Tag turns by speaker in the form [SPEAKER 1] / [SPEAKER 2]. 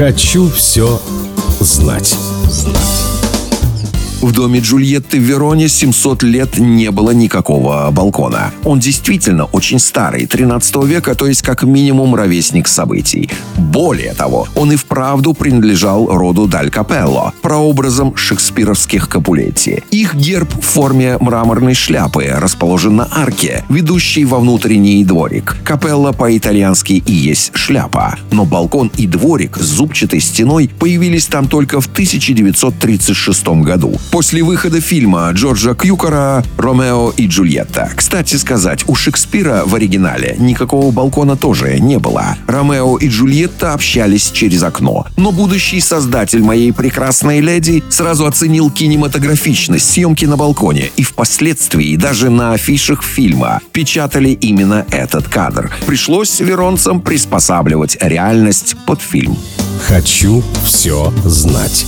[SPEAKER 1] Хочу все знать.
[SPEAKER 2] В доме Джульетты в Вероне 700 лет не было никакого балкона. Он действительно очень старый, 13 века, то есть как минимум ровесник событий. Более того, он и вправду принадлежал роду Даль Капелло, прообразом шекспировских Капулетти. Их герб в форме мраморной шляпы расположен на арке, ведущей во внутренний дворик. Капелла по-итальянски и есть шляпа. Но балкон и дворик с зубчатой стеной появились там только в 1936 году после выхода фильма Джорджа Кьюкера «Ромео и Джульетта». Кстати сказать, у Шекспира в оригинале никакого балкона тоже не было. Ромео и Джульетта общались через окно. Но будущий создатель моей прекрасной леди сразу оценил кинематографичность съемки на балконе и впоследствии даже на афишах фильма печатали именно этот кадр. Пришлось веронцам приспосабливать реальность под фильм.
[SPEAKER 1] Хочу все знать.